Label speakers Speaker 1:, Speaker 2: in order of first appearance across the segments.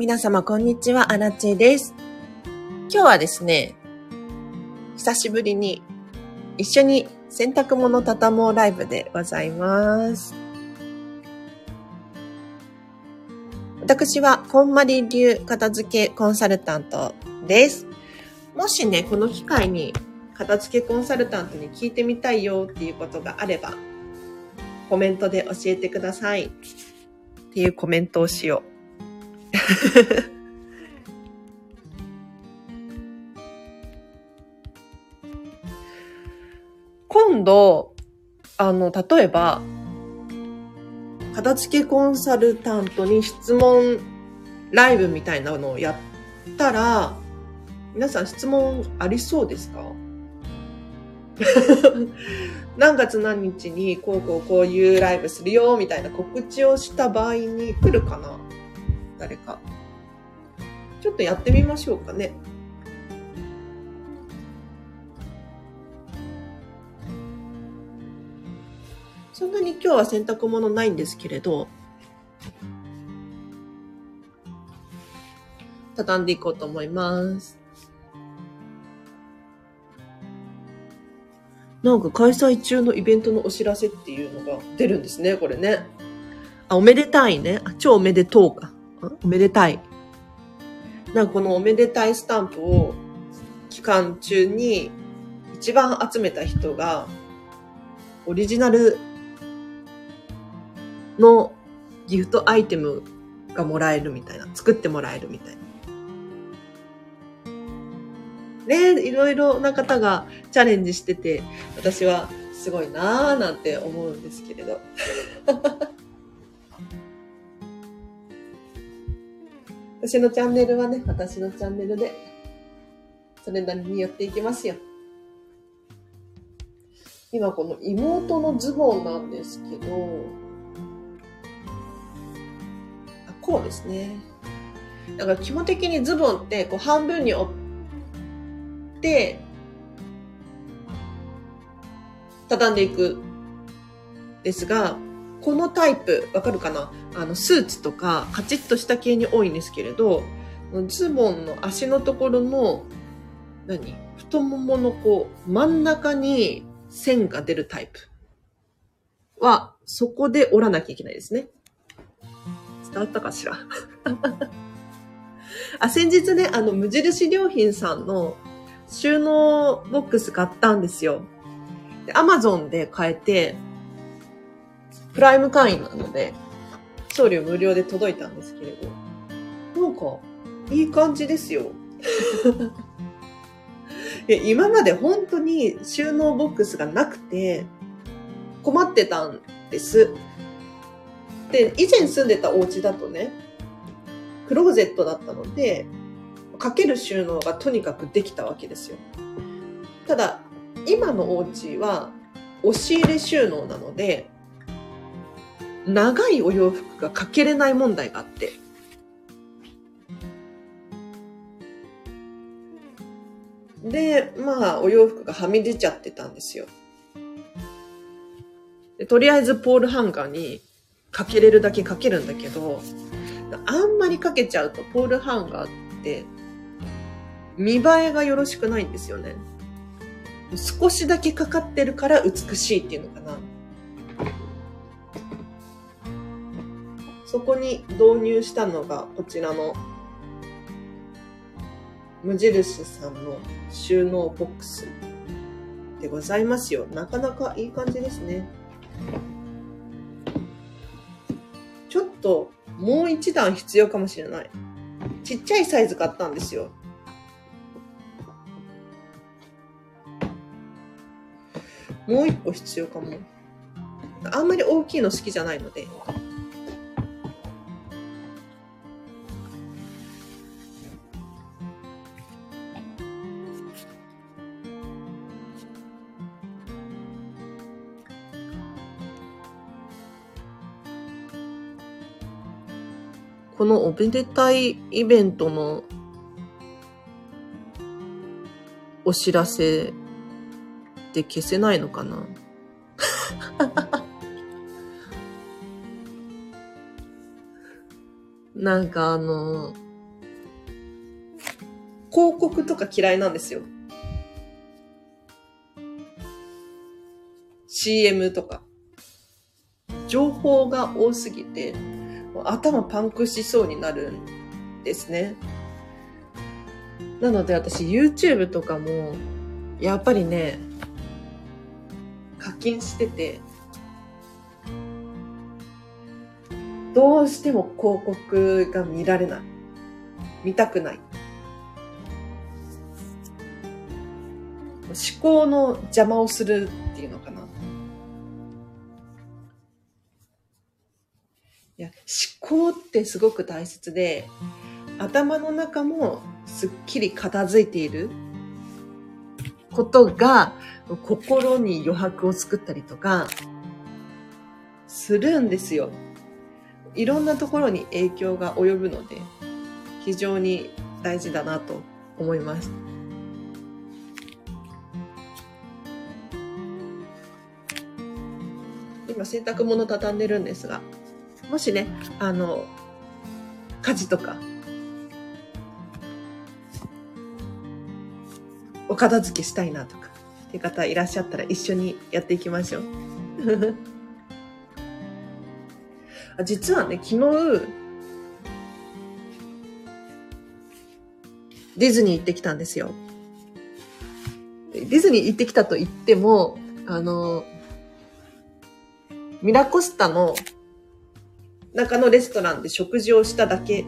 Speaker 1: 皆様、こんにちは。アラチェです。今日はですね、久しぶりに一緒に洗濯物畳もうライブでございます。私は、こんまり流片付けコンサルタントです。もしね、この機会に片付けコンサルタントに聞いてみたいよっていうことがあれば、コメントで教えてください。っていうコメントをしよう。今度、あの、例えば、片付けコンサルタントに質問ライブみたいなのをやったら、皆さん質問ありそうですか？何月何日にこうこうこういうライブするよみたいな告知をした場合に来るかな？誰か。ちょっとやってみましょうかね。そんなに今日は洗濯物ないんですけれど、畳んでいこうと思います。なんか開催中のイベントのお知らせっていうのが出るんですね、これね。あ、おめでたいね。あ、超おめでとうか。おめでたい。なんかこのおめでたいスタンプを期間中に一番集めた人がオリジナルのギフトアイテムがもらえるみたいな。作ってもらえるみたいな。ねいろいろな方がチャレンジしてて、私はすごいなぁなんて思うんですけれど。私のチャンネルはね、私のチャンネルで、それなりにやっていきますよ。今この妹のズボンなんですけど、あ、こうですね。だから基本的にズボンってこう半分に折って、畳んでいく。ですが、このタイプ、わかるかな？あの、スーツとか、カチッとした系に多いんですけれど、ズボンの足のところの、何？太もものこう、真ん中に線が出るタイプは、そこで折らなきゃいけないですね。伝わったかしら？あ、先日ね、あの、無印良品さんの収納ボックス買ったんですよ。で、アマゾンで買えて、プライム会員なので、送料無料で届いたんですけれど、なんか、いい感じですよ。今まで本当に収納ボックスがなくて困ってたんです。で、以前住んでたお家だとね、クローゼットだったので、かける収納がとにかくできたわけですよ。ただ、今のお家は押し入れ収納なので、長いお洋服がかけれない問題があって。で、まあ、お洋服がはみ出ちゃってたんですよ。でとりあえずポールハンガーにかけれるだけかけるんだけど、あんまりかけちゃうとポールハンガーって見栄えがよろしくないんですよね。少しだけかかってるから美しいっていうのかな。そこに導入したのがこちらの無印さんの収納ボックスでございますよ。なかなかいい感じですね。ちょっともう一段必要かもしれない。ちっちゃいサイズ買ったんですよ。もう一個必要かも。あんまり大きいの好きじゃないので。のおめでたいイベントのお知らせって消せないのかな？なんかあの、広告とか嫌いなんですよ。CM とか。情報が多すぎて、頭パンクしそうになるんですね。なので私 YouTube とかも、やっぱりね、課金してて、どうしても広告が見られない。見たくない。思考の邪魔をするっていうのかいや、思考ってすごく大切で、頭の中もすっきり片付いていることが、心に余白を作ったりとか、するんですよ。いろんなところに影響が及ぶので、非常に大事だなと思います。今洗濯物畳んでるんですが、もしね、あの、家事とか、お片付けしたいなとか、っていう方いらっしゃったら一緒にやっていきましょう。実はね、昨日、ディズニー行ってきたんですよ。ディズニー行ってきたと言っても、あの、ミラコスタの中のレストランで食事をしただけ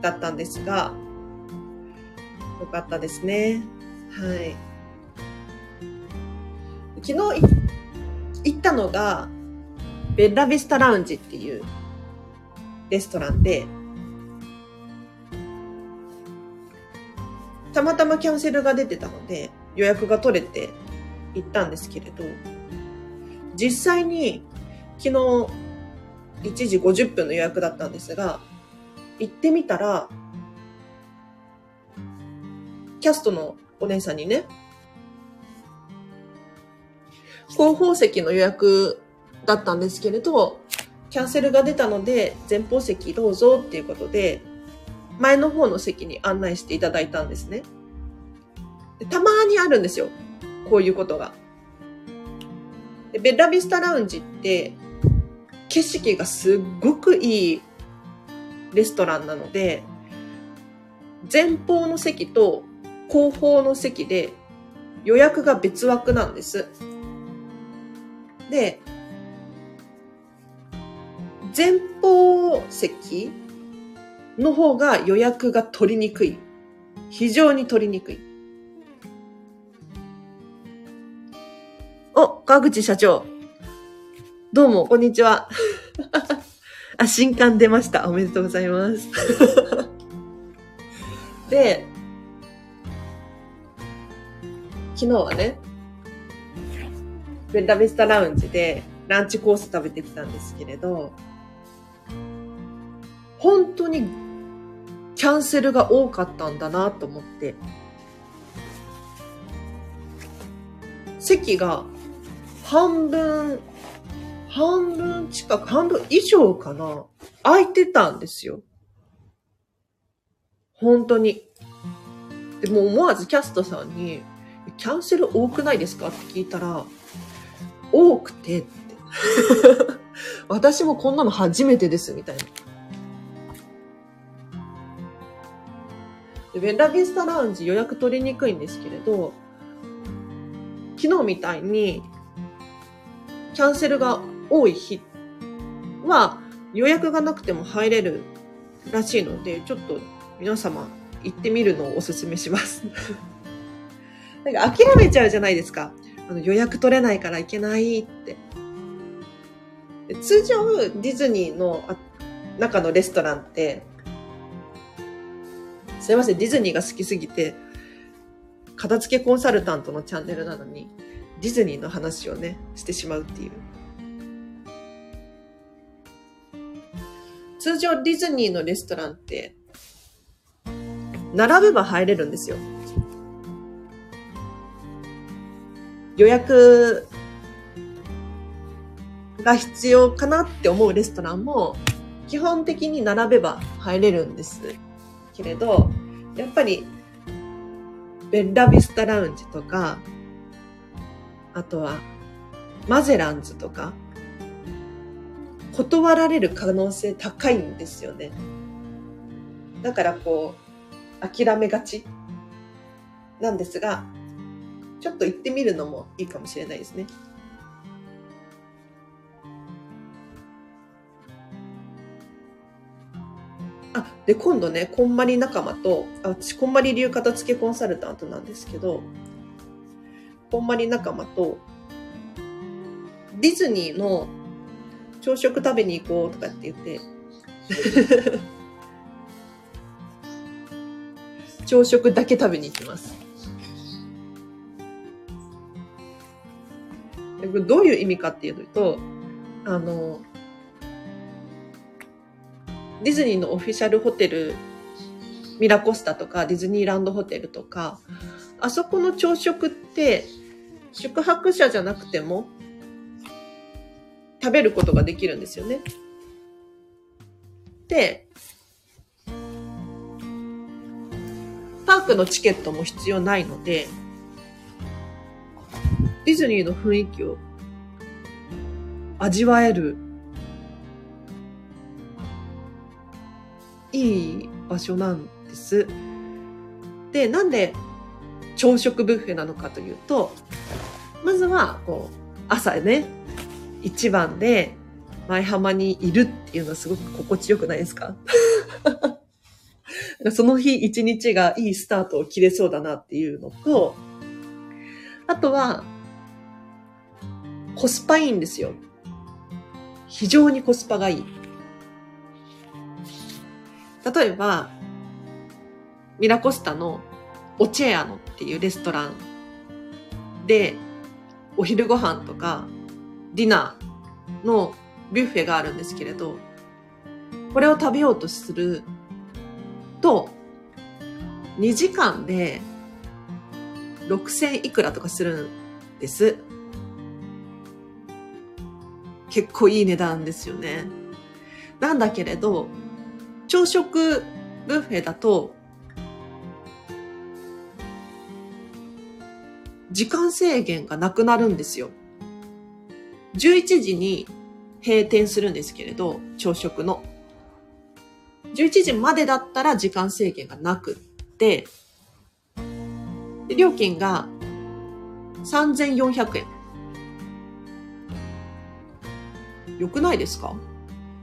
Speaker 1: だったんですが、よかったですね。はい。昨日行ったのが、ベッラビスタラウンジっていうレストランで、たまたまキャンセルが出てたので予約が取れて行ったんですけれど、実際に昨日1時50分の予約だったんですが、行ってみたら、キャストのお姉さんにね、後方席の予約だったんですけれど、キャンセルが出たので、前方席どうぞっていうことで、前の方の席に案内していただいたんですね。たまにあるんですよ。こういうことが。でベッラビスタラウンジって、景色がすっごくいいレストランなので、前方の席と後方の席で予約が別枠なんです。で、前方席の方が予約が取りにくい。非常に取りにくい。お、川口社長。どうも、こんにちは。あ、新刊出ました。おめでとうございます。で、昨日はね、ベンダベスタラウンジでランチコース食べてきたんですけれど、本当にキャンセルが多かったんだなと思って、席が半分、半分近く、半分以上かな空いてたんですよ。本当に。でも思わずキャストさんに、キャンセル多くないですか？って聞いたら、多くてって。私もこんなの初めてです、みたいな。でベラビスタラウンジ予約取りにくいんですけれど、昨日みたいに、キャンセルが多い日は予約がなくても入れるらしいので、ちょっと皆様行ってみるのをお勧めします。なんか諦めちゃうじゃないですか。あの予約取れないから行けないって。通常、ディズニーの中のレストランって、すいません、ディズニーが好きすぎて、片付けコンサルタントのチャンネルなのに、ディズニーの話をね、してしまうっていう。通常ディズニーのレストランって、並べば入れるんですよ。予約が必要かなって思うレストランも、基本的に並べば入れるんですけれど、やっぱり、ベッラビスタラウンジとか、あとは、マゼランズとか、断られる可能性高いんですよね。だからこう、諦めがちなんですが、ちょっと行ってみるのもいいかもしれないですね。あ、で、今度ね、こんまり仲間と、あ私、こんまり流片付けコンサルタントなんですけど、こんまり仲間と、ディズニーの朝食食べに行こうとかって言って 朝食だけ食べに行きます。どういう意味かっていうと、あの、ディズニーのオフィシャルホテル、ミラコスタとかディズニーランドホテルとか、あそこの朝食って、宿泊者じゃなくても食べることができるんですよね。で、パークのチケットも必要ないので、ディズニーの雰囲気を味わえるいい場所なんです。で、なんで朝食ブッフェなのかというと、まずは、こう、朝ね、一番で舞浜にいるっていうのはすごく心地よくないですか？その日一日がいいスタートを切れそうだなっていうのと、あとは、コスパいいんですよ。非常にコスパがいい。例えば、ミラコスタのオチェアノっていうレストランで、お昼ご飯とかディナーのビュッフェがあるんですけれど、これを食べようとすると、2時間で6000いくらとかするんです。結構いい値段ですよね。なんだけれど、朝食ブッフェだと、時間制限がなくなるんですよ。11時に閉店するんですけれど、朝食の。11時までだったら時間制限がなくって、料金が3400円。よくないですか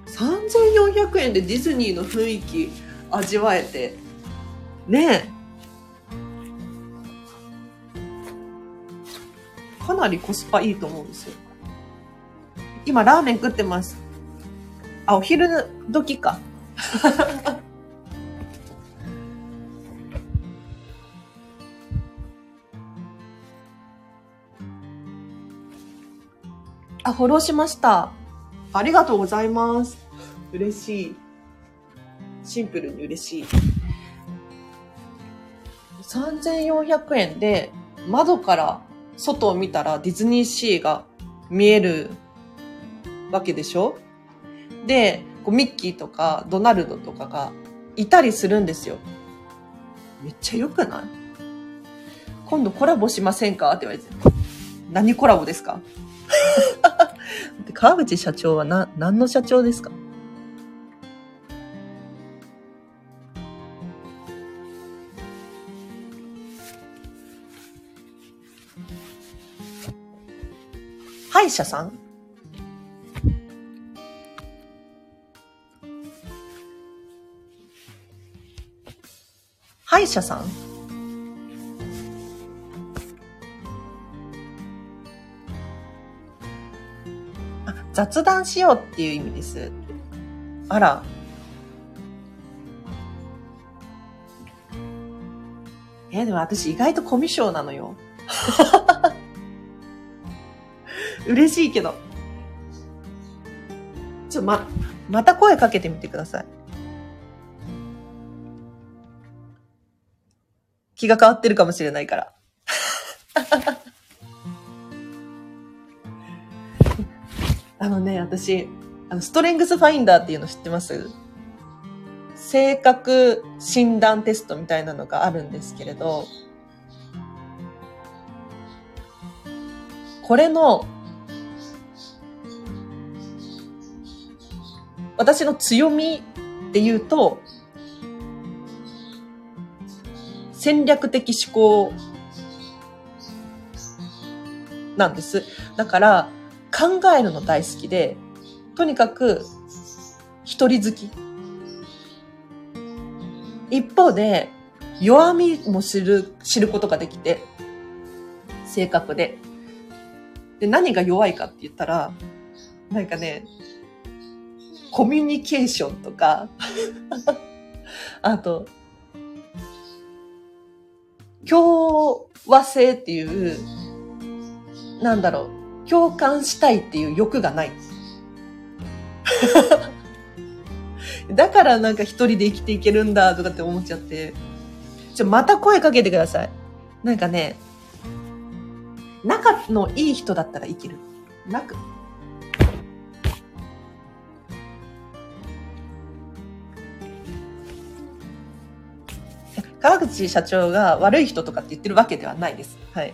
Speaker 1: ?3400 円でディズニーの雰囲気味わえて、ねえ。かなりコスパいいと思うんですよ。今ラーメン食ってます。あ、お昼時か。あ、フォローしました。ありがとうございます。嬉しい。シンプルに嬉しい。3400円で窓から外を見たらディズニーシーが見えるわけでしょ？で、こうミッキーとかドナルドとかがいたりするんですよ。めっちゃ良くない？今度コラボしませんか？って言われて。何コラボですか？川口社長はな、何の社長ですか？歯医者さん？歯医者さん？あ、雑談しようっていう意味です。あら。え、でも私意外とコミュ障なのよ。嬉しいけど。ちょ、ま、また声かけてみてください。気が変わってるかもしれないから。あのね、私、あの、ストレングスファインダーっていうの知ってます？性格診断テストみたいなのがあるんですけれど、これの、私の強みっていうと、戦略的思考なんです。だから、考えるの大好きで、とにかく、一人好き。一方で、弱みも知る、知ることができて、性格で。で、何が弱いかって言ったら、なんかね、コミュニケーションとか あと、共和性っていう、なんだろう、共感したいっていう欲がない。だからなんか一人で生きていけるんだとかって思っちゃって。ちょ、また声かけてください。なんかね、仲のいい人だったら生きる。なく。川口社長が悪い人とかって言ってるわけではないです。はい。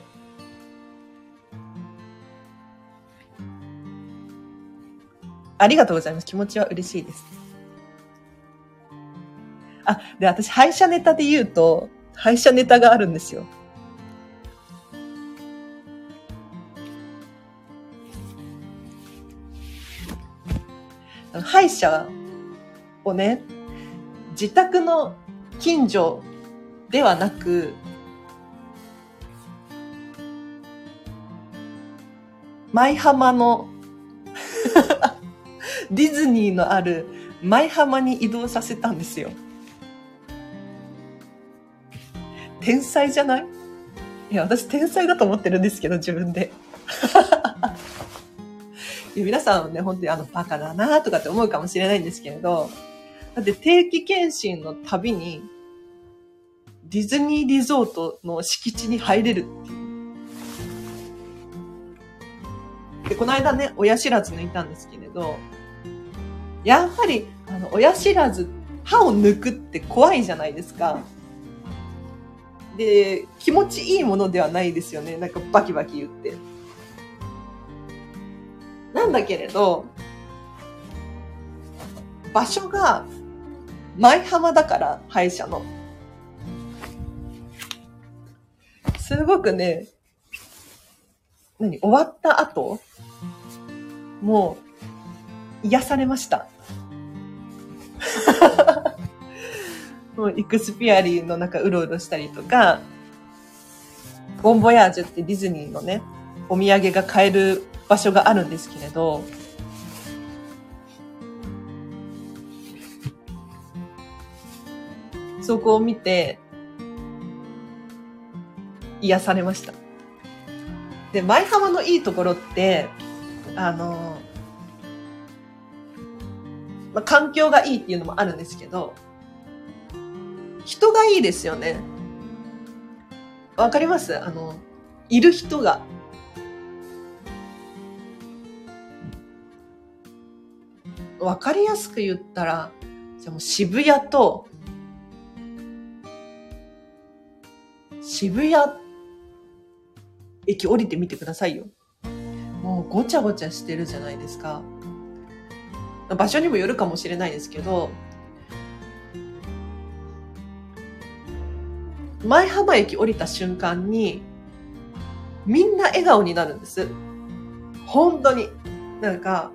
Speaker 1: ありがとうございます。気持ちは嬉しいです。あ、で、私、廃車ネタで言うと、廃車ネタがあるんですよ。歯医者をね、自宅の近所ではなく、舞浜の ディズニーのある舞浜に移動させたんですよ。天才じゃない？いや、私天才だと思ってるんですけど、自分で。皆さんはね、本当にあの、バカだなとかって思うかもしれないんですけれど、だって定期検診のたびに、ディズニーリゾートの敷地に入れるっていう。で、この間ね、親知らず抜いたんですけれど、やっぱり、あの、親知らず、歯を抜くって怖いじゃないですか。で、気持ちいいものではないですよね。なんかバキバキ言って。なんだけれど、場所が舞浜だから、歯医者の。すごくね、何終わった後、もう、癒されました。もう、イクスピアリーの中うろうろしたりとか、ボンボヤージュってディズニーのね、お土産が買える場所があるんですけれど、そこを見て、癒されました。で、舞浜のいいところって、あの、まあ、環境がいいっていうのもあるんですけど、人がいいですよね。わかります？あの、いる人が。わかりやすく言ったら、じゃもう渋谷と、渋谷駅降りてみてくださいよ。もうごちゃごちゃしてるじゃないですか。場所にもよるかもしれないですけど、前浜駅降りた瞬間に、みんな笑顔になるんです。本当に。なんか、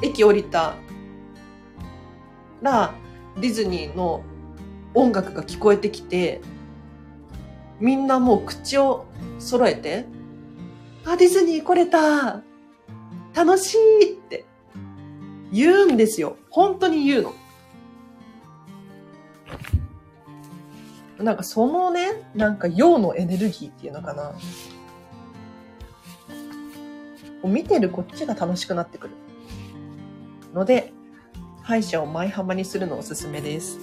Speaker 1: 駅降りたら、ディズニーの音楽が聞こえてきて、みんなもう口を揃えて、あ、ディズニー来れた楽しいって言うんですよ。本当に言うの。なんかそのね、なんか陽のエネルギーっていうのかな。見てるこっちが楽しくなってくる。ので、歯医者を舞浜にするのおすすめです。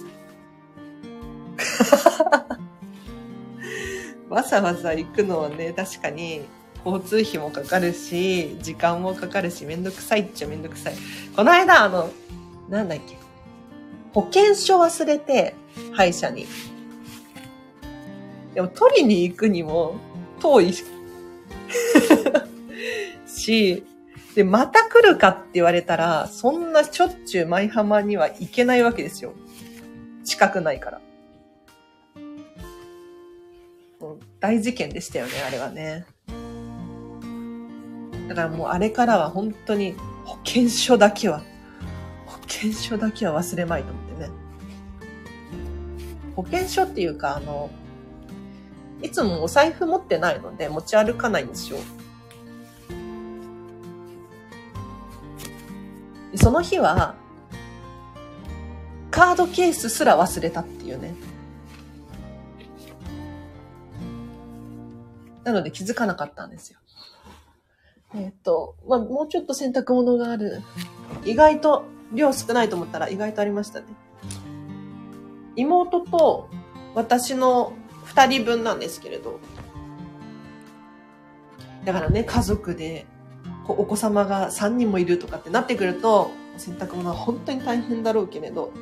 Speaker 1: わざわざ行くのはね、確かに交通費もかかるし、時間もかかるし、めんどくさいっちゃめんどくさい。この間、あの、なんだっけ。保険証忘れて、歯医者に。でも取りに行くにも遠い し、で、また来るかって言われたら、そんなしょっちゅう舞浜には行けないわけですよ。近くないから。大事件でしたよね、あれはね。だからもうあれからは本当に保険証だけは、保険証だけは忘れまいと思ってね。保険証っていうか、あの、いつもお財布持ってないので持ち歩かないんですよ。その日は、カードケースすら忘れたっていうね。なので気づかなかったんですよ。えっ、と、まあ、もうちょっと洗濯物がある。意外と量少ないと思ったら意外とありましたね。妹と私の二人分なんですけれど。だからね、家族でお子様が3人もいるとかってなってくると、洗濯物は本当に大変だろうけれど、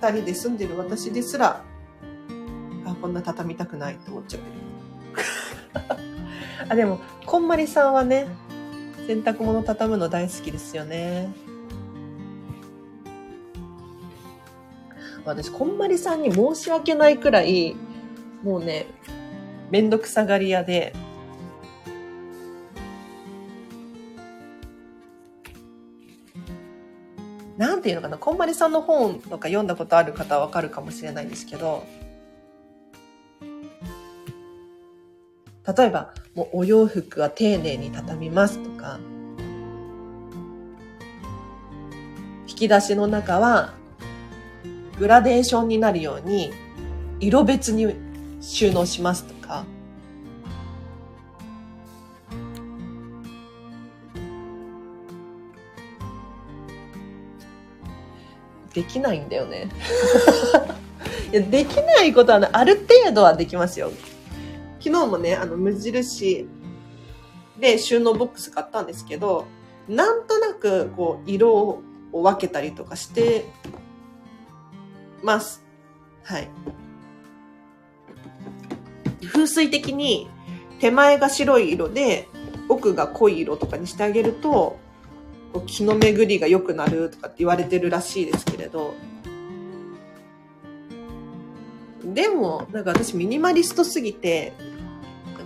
Speaker 1: 二人で住んでる私ですら、こんな畳みたくないって思っちゃってる。あ、でも、こんまりさんはね、洗濯物畳むの大好きですよね。私、こんまりさんに申し訳ないくらい、もうね、めんどくさがり屋で、なんていうのかな、こんまりさんの本とか読んだことある方はわかるかもしれないんですけど、例えば、もうお洋服は丁寧に畳みますとか、引き出しの中はグラデーションになるように色別に収納しますとか、できないんだよね。できないことは、ね、ある程度はできますよ。昨日もね、あの、無印で収納ボックス買ったんですけど、なんとなく、こう、色を分けたりとかしてます。はい。風水的に手前が白い色で奥が濃い色とかにしてあげると気の巡りが良くなるとかって言われてるらしいですけれどでもなんか私ミニマリストすぎて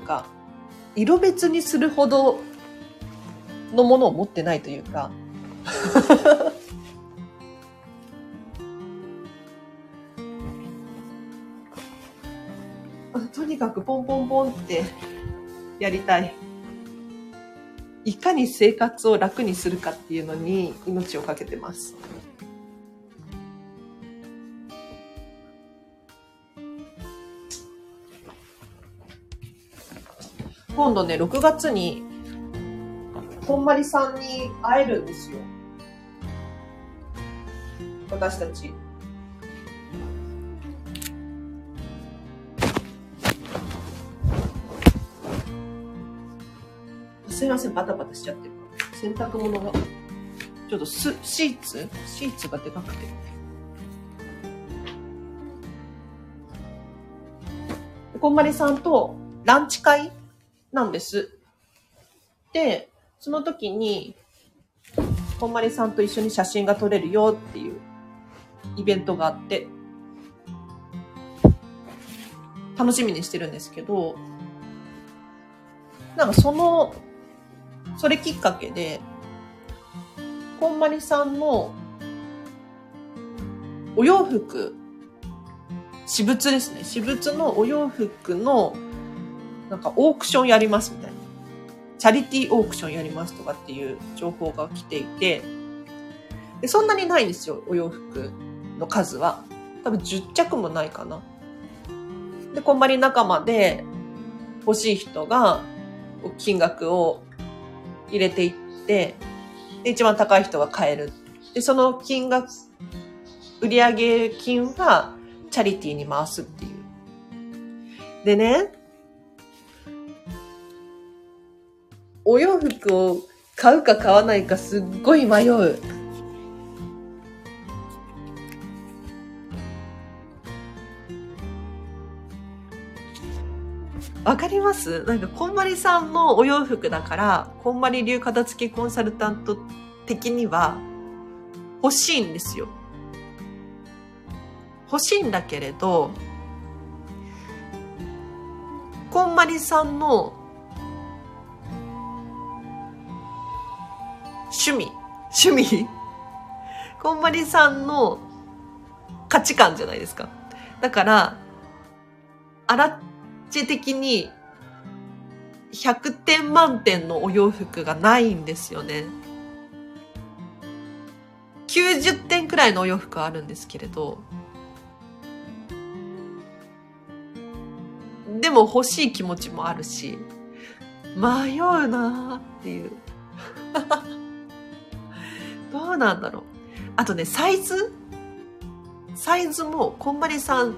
Speaker 1: か色別にするほどのものを持ってないというか とにかくポンポンポンってやりたい。いかに生活を楽にするかっていうのに命をかけてます。今度ね、6月に、こんまりさんに会えるんですよ。私たち。すいません、バタバタしちゃってる。洗濯物が、ちょっとス、シーツ？シーツがでかくて。こんまりさんとランチ会？なんです。で、その時に、こんまりさんと一緒に写真が撮れるよっていうイベントがあって、楽しみにしてるんですけど、なんかそのそれきっかけで、こんまりさんのお洋服、私物ですね。私物のお洋服の、なんかオークションやりますみたいな。チャリティーオークションやりますとかっていう情報が来ていて、でそんなにないんですよ、お洋服の数は。多分10着もないかな。で、こんまり仲間で欲しい人が金額を入れていって、で、一番高い人が買える。で、その金額、売上金はチャリティーに回すっていう。でね、お洋服を買うか買わないかすっごい迷う。わかります？なんか、こんまりさんのお洋服だから、こんまり流片付けコンサルタント的には欲しいんですよ。欲しいんだけれど、こんまりさんの趣味趣味？こんまりさんの価値観じゃないですか。だから、あらっち的に100点満点のお洋服がないんですよね。90点くらいのお洋服はあるんですけれど、でも欲しい気持ちもあるし、迷うなーっていう。どうなんだろう。あとね、サイズ？サイズも、こんまりさん、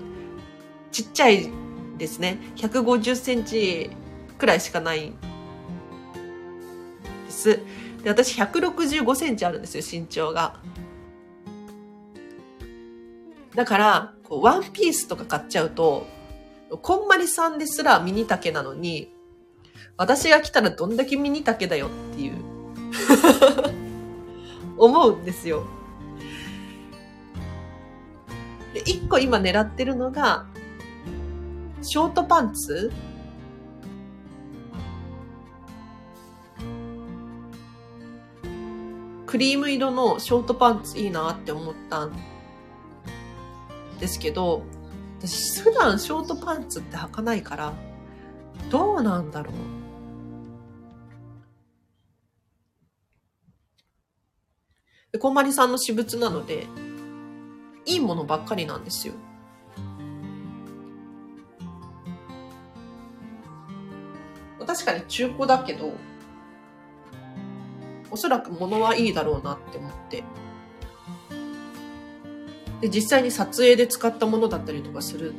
Speaker 1: ちっちゃいですね。150センチくらいしかないです。で、私165センチあるんですよ、身長が。だから、こうワンピースとか買っちゃうと、こんまりさんですらミニ丈なのに、私が来たらどんだけミニ丈だよっていう思うんですよ。で、一個今狙ってるのが、ショートパンツ？クリーム色のショートパンツいいなって思ったんですけど、私普段ショートパンツって履かないから、どうなんだろう。で、こんまりさんの私物なので、いいものばっかりなんですよ。確かに中古だけど、おそらく物はいいだろうなって思って。で、実際に撮影で使ったものだったりとかする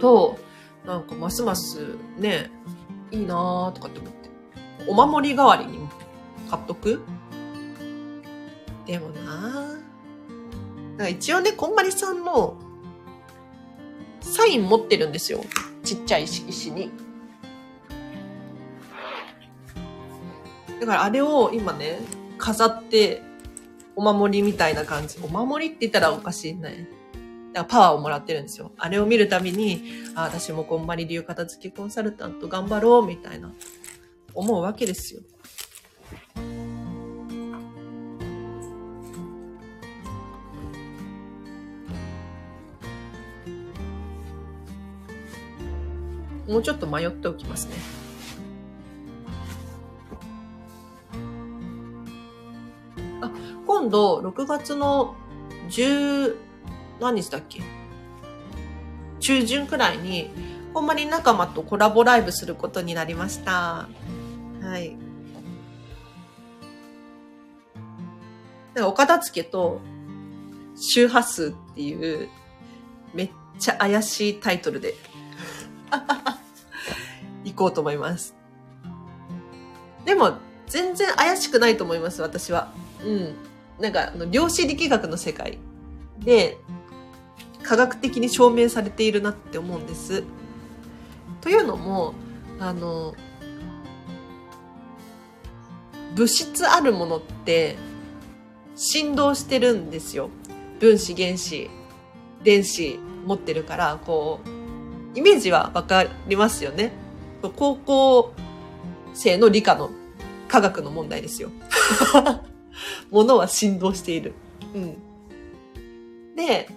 Speaker 1: と、なんかますますね、いいなーとかって思って。お守り代わりに買っとく？でもなー一応ね、こんまりさんのサイン持ってるんですよ。ちっちゃい石に。だからあれを今ね、飾って、お守りみたいな感じ。お守りって言ったらおかしいね。だからパワーをもらってるんですよ。あれを見るたびに、あ私もこんまり流片付けコンサルタント頑張ろう、みたいな、思うわけですよ。もうちょっと迷っておきますね。あ、今度、6月の10、何日だっけ？中旬くらいに、ほんまに仲間とコラボライブすることになりました。はい。なんかお片付けと周波数っていうめっちゃ怪しいタイトルで 行こうと思います。でも、全然怪しくないと思います、私は。うん。なんか、あの量子力学の世界で、科学的に証明されているなって思うんです。というのも、あの、物質あるものって振動してるんですよ。分子、原子、電子持ってるから、こう、イメージはわかりますよね。高校生の理科の科学の問題ですよ。物は振動している。うん。で、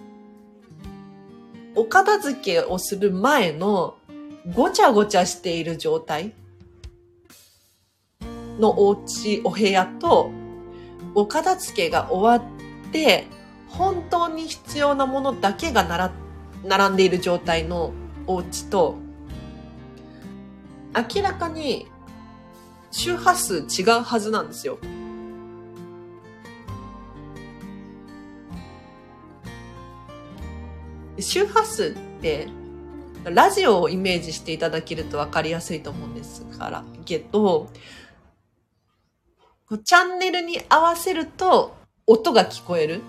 Speaker 1: お片付けをする前のごちゃごちゃしている状態のお家、お部屋と、お片付けが終わって、本当に必要なものだけが並んでいる状態のお家と、明らかに周波数違うはずなんですよ。周波数ってラジオをイメージしていただけると分かりやすいと思うんですからけど、チャンネルに合わせると音が聞こえる。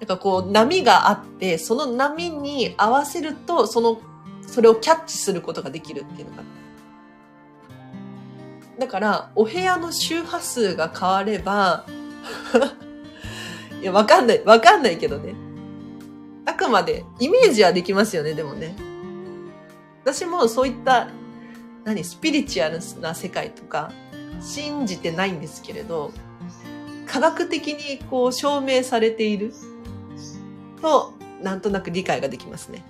Speaker 1: なんかこう波があって、その波に合わせると、その、それをキャッチすることができるっていうのかな。だから、お部屋の周波数が変われば いや、わかんない、わかんないけどね。あくまで、イメージはできますよね、でもね。私もそういった、何、スピリチュアルな世界とか、信じてないんですけれど、科学的にこう証明されていると、なんとなく理解ができますね。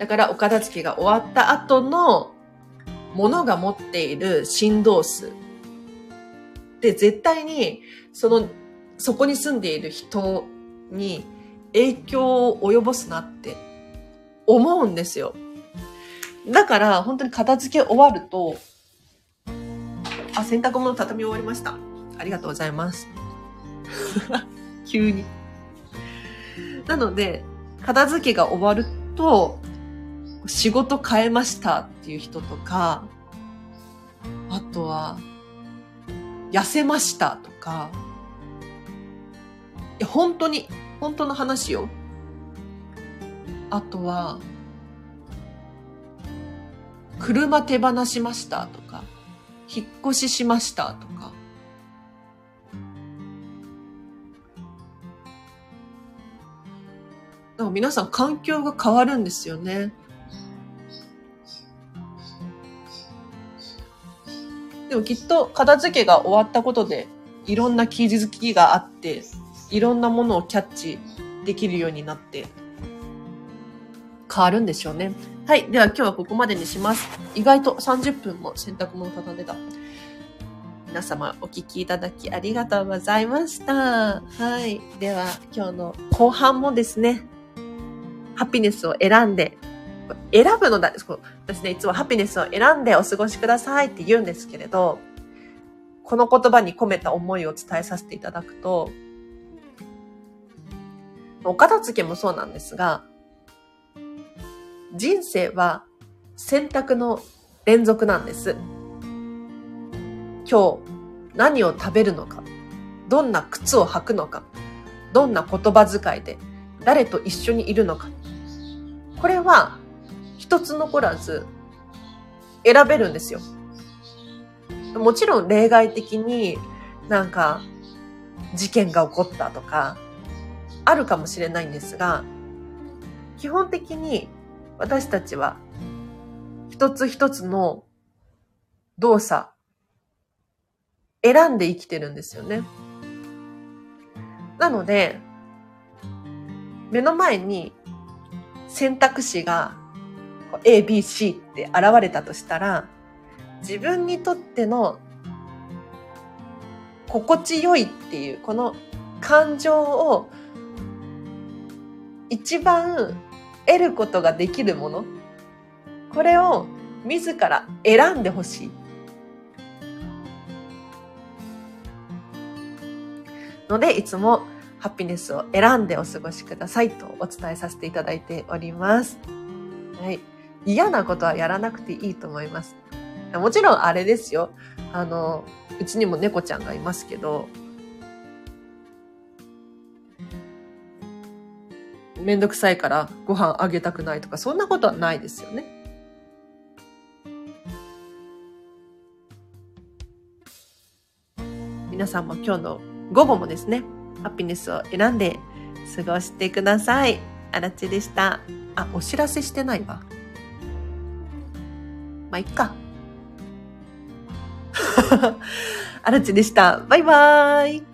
Speaker 1: だからお片付けが終わった後のものが持っている振動数で絶対にそのそこに住んでいる人に影響を及ぼすなって思うんですよ。だから本当に片付け終わると、あ、洗濯物畳み終わりました。ありがとうございます。急に。なので、片付けが終わると、仕事変えましたっていう人とか、あとは、痩せましたとか、いや、本当に、本当の話よ。あとは、車手放しましたとか、引っ越ししましたとか、だか皆さん環境が変わるんですよね。でもきっと片付けが終わったことでいろんな気づきがあっていろんなものをキャッチできるようになって変わるんでしょうね。はい。では今日はここまでにします。意外と30分も洗濯物畳んでた。皆様お聞きいただきありがとうございました。はい。では今日の後半もですね、ハピネスを選んで、選ぶのだ、私ね、いつもハピネスを選んでお過ごしくださいって言うんですけれど、この言葉に込めた思いを伝えさせていただくと、お片付けもそうなんですが、人生は選択の連続なんです。今日何を食べるのか、どんな靴を履くのか、どんな言葉遣いで誰と一緒にいるのか。これは一つ残らず選べるんですよ。もちろん例外的になんか事件が起こったとかあるかもしれないんですが、基本的に私たちは一つ一つの動作、選んで生きてるんですよね。なので、目の前に選択肢が A, B, C って現れたとしたら、自分にとっての心地よいっていうこの感情を一番得ることができるものこれを自ら選んでほしいのでいつもハピネスを選んでお過ごしくださいとお伝えさせていただいております。はい。嫌なことはやらなくていいと思います。もちろんあれですよ。あの、うちにも猫ちゃんがいますけど、めんどくさいからご飯あげたくないとか、そんなことはないですよね。皆さんも今日の午後もですね、ハピネスを選んで過ごしてください。あらちでした。あ、お知らせしてないわ。まあ、いっか。あらちでした。バイバーイ。